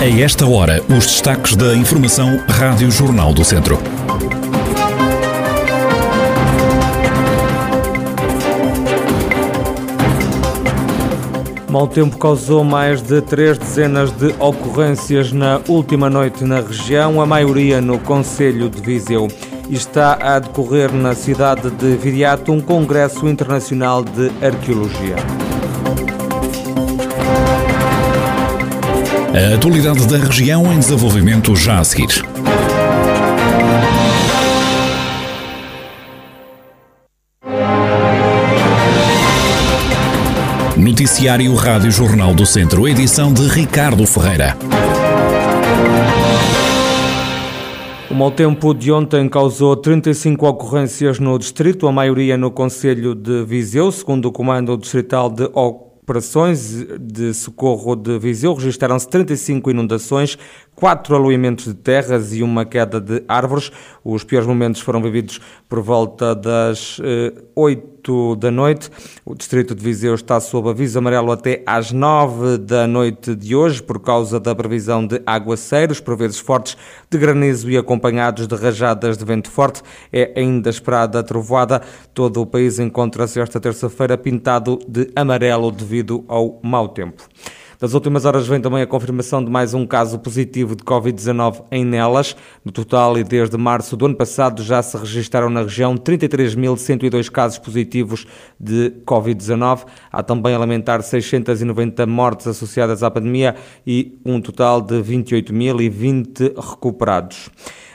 A esta hora, os destaques da Informação Rádio Jornal do Centro. Mau tempo causou mais de três dezenas de ocorrências na última noite na região, a maioria no Conselho de Viseu. Está a decorrer na cidade de Viriato um congresso internacional de arqueologia. A atualidade da região em desenvolvimento já a seguir. Noticiário Rádio Jornal do Centro, edição de Ricardo Ferreira. O mau tempo de ontem causou 35 ocorrências no distrito, a maioria no Conselho de Viseu, segundo o Comando Distrital de Operações de Socorro de Viseu. Registaram-se 35 inundações, quatro aluiamentos de terras e uma queda de árvores. Os piores momentos foram vividos por volta das eh, 8 da noite. O distrito de Viseu está sob aviso amarelo até às 9 da noite de hoje por causa da previsão de aguaceiros, por vezes fortes, de granizo e acompanhados de rajadas de vento forte. É ainda esperada a trovoada. Todo o país encontra-se esta terça-feira pintado de amarelo devido ao mau tempo. Das últimas horas vem também a confirmação de mais um caso positivo de Covid-19 em Nelas. No total, e desde março do ano passado, já se registaram na região 33.102 casos positivos de Covid-19. Há também a lamentar 690 mortes associadas à pandemia e um total de 28.020 recuperados.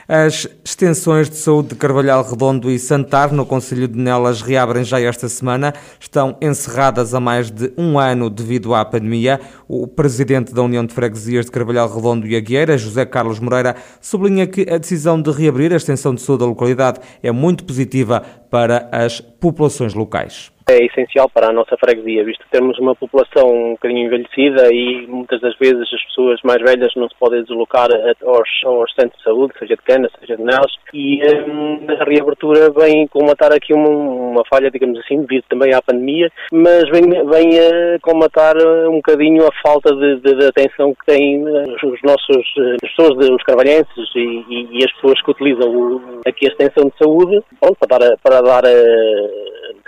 As extensões de saúde de Carvalhal Redondo e Santar, no Conselho de Nelas, reabrem já esta semana. Estão encerradas há mais de um ano devido à pandemia. O presidente da União de Freguesias de Carvalhal Redondo e Agueira, José Carlos Moreira, sublinha que a decisão de reabrir a extensão de saúde da localidade é muito positiva para as populações locais. É essencial para a nossa freguesia, visto que temos uma população um bocadinho envelhecida e muitas das vezes as pessoas mais velhas não se podem deslocar aos, aos centros de saúde, seja de Canas, seja de Nelas, e hum, a reabertura vem comatar aqui uma, uma, falha, digamos assim, devido também à pandemia, mas vem, vem a comatar um bocadinho a falta de, de, de atenção que têm os nossos, as pessoas, os carvalhenses e, e, e, as pessoas que utilizam o, aqui a extensão de saúde, para dar, para dar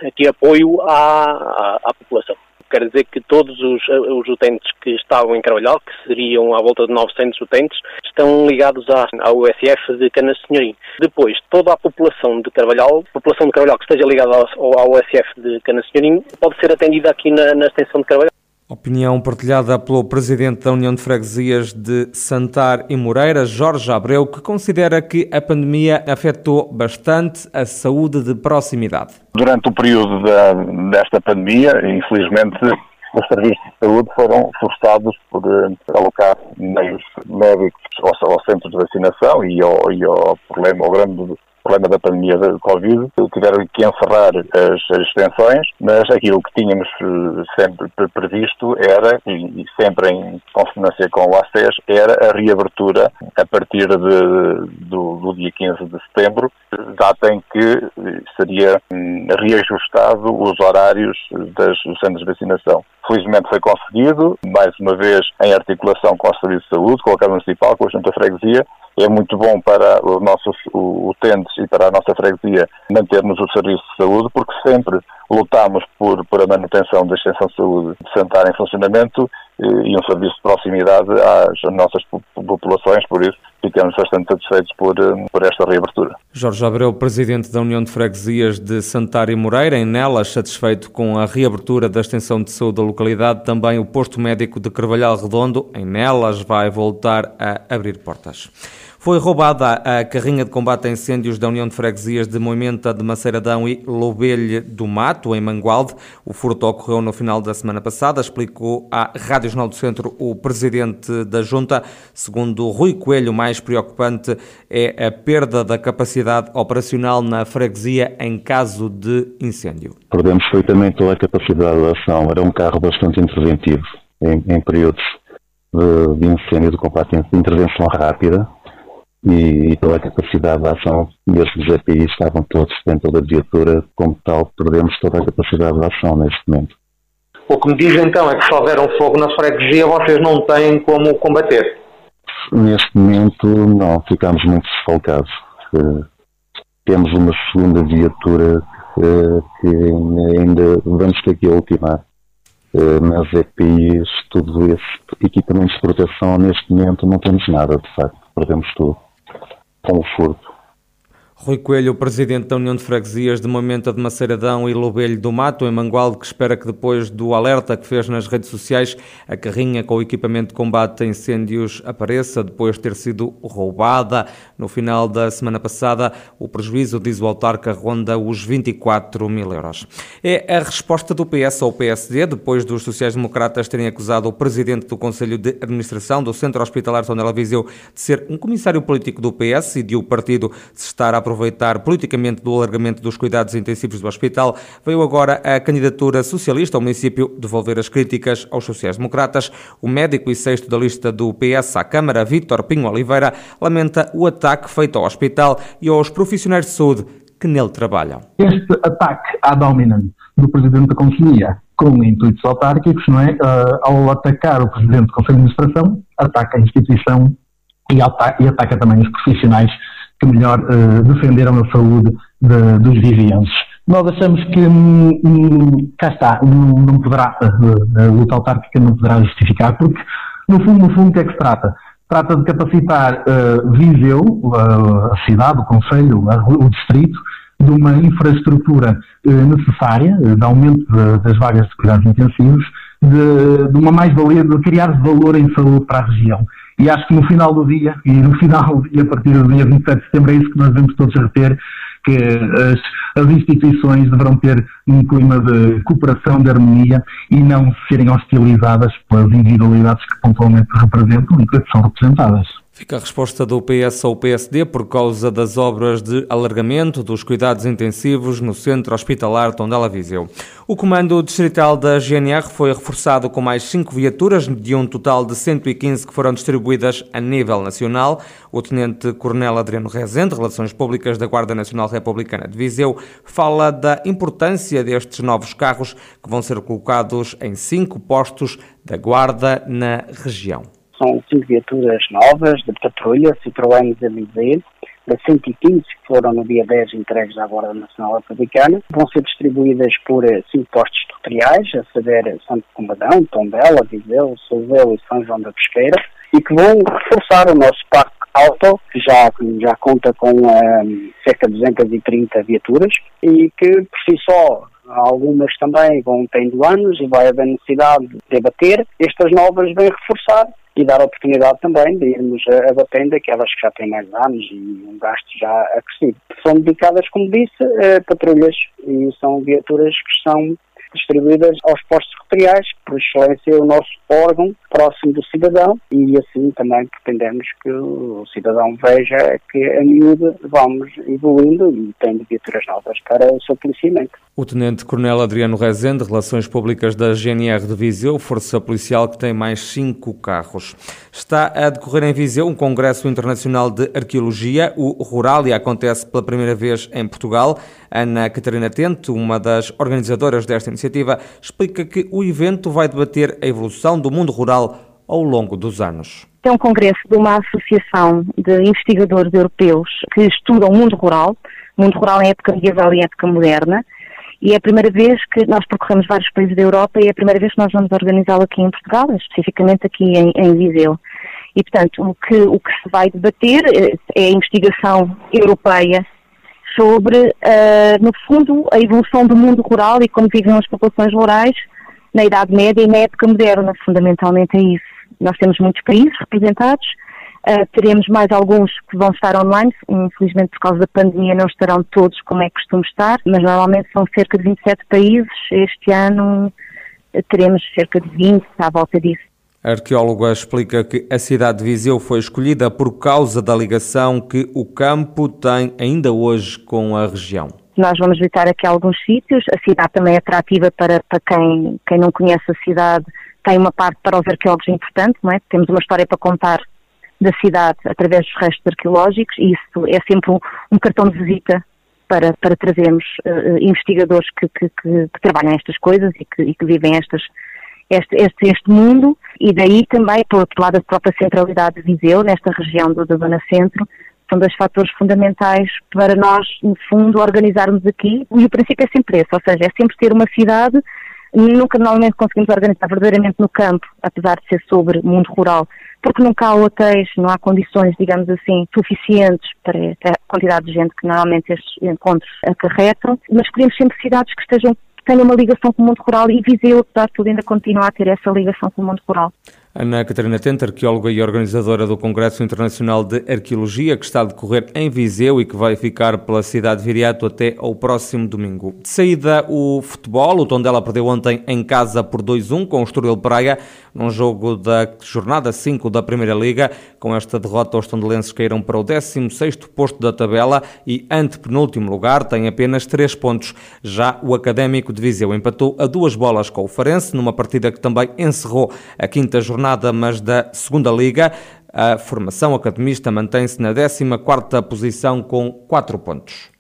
aqui apoio à, à, à população quer dizer que todos os, os, utentes que estavam em Carvalhal, que seriam à volta de 900 utentes, estão ligados à, à USF de Canas Senhorim. Depois, toda a população de Carvalhal, população de Carvalhal que esteja ligada ao USF de Canas Senhorim, pode ser atendida aqui na, na extensão de Carvalhal. Opinião partilhada pelo presidente da União de Freguesias de Santar e Moreira, Jorge Abreu, que considera que a pandemia afetou bastante a saúde de proximidade. Durante o período da, desta pandemia, infelizmente, os serviços de saúde foram forçados por alocar meios médicos ao, ao centro de vacinação e ao, e ao problema, ao grande problema da pandemia da Covid, tiveram que encerrar as, as extensões, mas aquilo que tínhamos eh, sempre previsto era, e, sempre em consonância com o ACES, era a reabertura a partir de, do, do dia 15 de setembro, data em que seria hum, reajustado os horários das, dos centros de vacinação. Felizmente foi conseguido, mais uma vez em articulação com o Serviço de Saúde, com a Câmara Municipal, com a Junta Freguesia, é muito bom para os nossos utentes e para a nossa freguesia mantermos o serviço de saúde, porque sempre lutamos por, por a manutenção da extensão de saúde de Santar em funcionamento eh, e um serviço de proximidade às nossas populações, por isso ficamos bastante satisfeitos por, eh, por esta reabertura. Jorge Abreu, presidente da União de Freguesias de Santar e Moreira, em Nelas, satisfeito com a reabertura da extensão de saúde da localidade, também o posto médico de Carvalhal Redondo, em Nelas, vai voltar a abrir portas. Foi roubada a carrinha de combate a incêndios da União de Freguesias de Moimenta de Maceiradão e Lobelho do Mato, em Mangualde. O furto ocorreu no final da semana passada, explicou à Rádio Jornal do Centro o presidente da Junta. Segundo Rui Coelho, o mais preocupante é a perda da capacidade operacional na freguesia em caso de incêndio. Perdemos perfeitamente toda a capacidade de ação. Era um carro bastante interventivo em, em períodos de, de incêndio de combate de intervenção rápida e, pela capacidade de ação, mesmo os EPI estavam todos dentro da viatura, como tal, perdemos toda a capacidade de ação neste momento. O que me diz então é que se houver um fogo na freguesia, vocês não têm como combater. neste momento não, ficamos muito desfalcados. Uh, temos uma segunda viatura uh, que ainda vamos ter que ultimar. Uh, mas EPIs, tudo esse equipamentos de proteção, neste momento não temos nada, de facto, perdemos tudo. Com furto. Rui Coelho, presidente da União de Freguesias de Momento de Maceiradão e Lobelho do Mato, em Mangualde, que espera que depois do alerta que fez nas redes sociais, a carrinha com o equipamento de combate a incêndios apareça depois de ter sido roubada. No final da semana passada, o prejuízo, diz o autarca, ronda os 24 mil euros. É a resposta do PS ao PSD, depois dos sociais-democratas terem acusado o presidente do Conselho de Administração do Centro Hospitalar Tondela Viseu de ser um comissário político do PS e de o partido se estar a aproveitar politicamente do alargamento dos cuidados intensivos do hospital, veio agora a candidatura socialista ao município devolver as críticas aos sociais-democratas. O médico e sexto da lista do PS à Câmara, Vítor Pinho Oliveira, lamenta o ataque feito ao hospital e aos profissionais de saúde que nele trabalham. Este ataque à dominante do Presidente da Conselhia com intuitos autárquicos, não é? Uh, ao atacar o Presidente do Conselho de Administração, ataca a instituição e ataca, e ataca também os profissionais que melhor uh, defenderam a saúde de, dos vivienses. Nós achamos que, hum, hum cá está, não, não poderá, uh, a luta autárquica não poderá justificar, porque, no fundo, no fundo, o que é que se trata? Trata de capacitar uh, Viseu, uh, a cidade, o Conselho, o Distrito, de uma infraestrutura uh, necessária, de aumento de, das vagas de cuidados intensivos, de, de uma mais-valia, de criar valor em saúde para a região. E acho que no final do dia, e no final, e a partir do dia 27 de setembro, é isso que nós devemos todos reter, que as, as, instituições deverão ter um clima de cooperação, de harmonia e não serem hostilizadas pelas individualidades que pontualmente representam e que são representadas. Fica a resposta do PS ao PSD por causa das obras de alargamento dos cuidados intensivos no centro hospitalar Tondela Viseu. O comando distrital da GNR foi reforçado com mais cinco viaturas, de um total de 115 que foram distribuídas a nível nacional. O tenente-coronel Adriano Rezende, Relações Públicas da Guarda Nacional Republicana de Viseu, fala da importância destes novos carros que vão ser colocados em cinco postos da Guarda na região. São cinco viaturas novas de patrulha, Citroën ZMZ, das 115 que foram no dia 10 entregues à Guarda Nacional Republicana. Vão ser distribuídas por eh, cinco postos tutoriais, a saber Santo Combadão, Tondela, Viseu, Souzelo e São João da Pesqueira, e que vão reforçar o nosso parque auto, que já, já conta com um, ehm, cerca de 230 viaturas, e que por si só algumas também vão tendo anos e vai haver necessidade de debater. Estas novas vêm reforçar e dar oportunidade também de irmos abatendo aquelas que já têm mais anos e um gasto já acrescido. São dedicadas, como disse, a patrulhas e são viaturas que são distribuídas aos postos secretariais, que por excelência é o nosso órgão próximo do cidadão e assim também pretendemos que o cidadão veja que a miúde vamos evoluindo e tendo viaturas novas para o seu policiamento. O Tenente-Coronel Adriano Rezende, Relações Públicas da GNR de Viseu, Força Policial que tem mais cinco carros. Está a decorrer em Viseu um Congresso Internacional de Arqueologia, o Ruralia, acontece pela primeira vez em Portugal. Ana Catarina Tente, uma das organizadoras desta iniciativa, explica que o evento vai debater a evolução do mundo rural ao longo dos anos. É um congresso de uma associação de investigadores europeus que estudam o mundo rural, mundo rural em época medieval e época moderna, e é a primeira vez que nós percorremos vários países da Europa e é a primeira vez que nós vamos organizá-lo aqui em Portugal, especificamente aqui em, em Viseu. E, portanto, o que, o que se vai debater eh, é a investigação europeia sobre, uh, no fundo, a evolução do mundo rural e como vivem as populações rurais na Idade Média e na época moderna. Fundamentalmente é isso. Nós temos muitos países representados, uh, teremos mais alguns que vão estar online, infelizmente por causa da pandemia não estarão todos como é costume estar, mas normalmente são cerca de 27 países. Este ano teremos cerca de 20 à volta disso. A arqueóloga explica que a cidade de Viseu foi escolhida por causa da ligação que o campo tem ainda hoje com a região. Nós vamos visitar aqui alguns sítios. A cidade também é atrativa para, para quem, quem não conhece a cidade. Tem uma parte para os arqueólogos importante, não é? Temos uma história para contar da cidade através dos restos arqueológicos e isso é sempre um, um cartão de visita para, para trazermos uh, investigadores que, que, que, que, trabalham estas coisas e que, e vivem estas este, este, este mundo E daí também, por outro lado, a própria centralidade de Viseu, nesta região da Zona Centro, são dois fatores fundamentais para nós, no fundo, organizarmos aqui. E o princípio é sempre esse, ou seja, é sempre ter uma cidade Nunca normalmente conseguimos organizar verdadeiramente no campo, apesar de ser sobre mundo rural, porque nunca há hotéis, não há condições, digamos assim, suficientes para a quantidade de gente que normalmente estes encontros acarretam, mas queremos sempre cidades que estejam tenha uma ligação com o mundo rural e Viseu, apesar de tudo, ainda continua a ter essa ligação com o mundo rural. Ana Catarina Tente, arqueóloga e organizadora do Congresso Internacional de Arqueologia, que está a decorrer em Viseu e que vai ficar pela cidade de Viriato até ao próximo domingo. De saída, o futebol. O Tondela perdeu ontem em casa por 2-1 com o Estoril Praia, num jogo da jornada 5 da Primeira Liga. Com esta derrota, os tondelenses caíram para o 16º posto da tabela e, antepenúltimo lugar, tem apenas 3 pontos. Já o Académico de Viseu empatou a duas bolas com o Farense, numa partida que também encerrou a quinta jornada jornada, mas da segunda Liga. A formação academista mantém-se na 14ª posição com 4 pontos.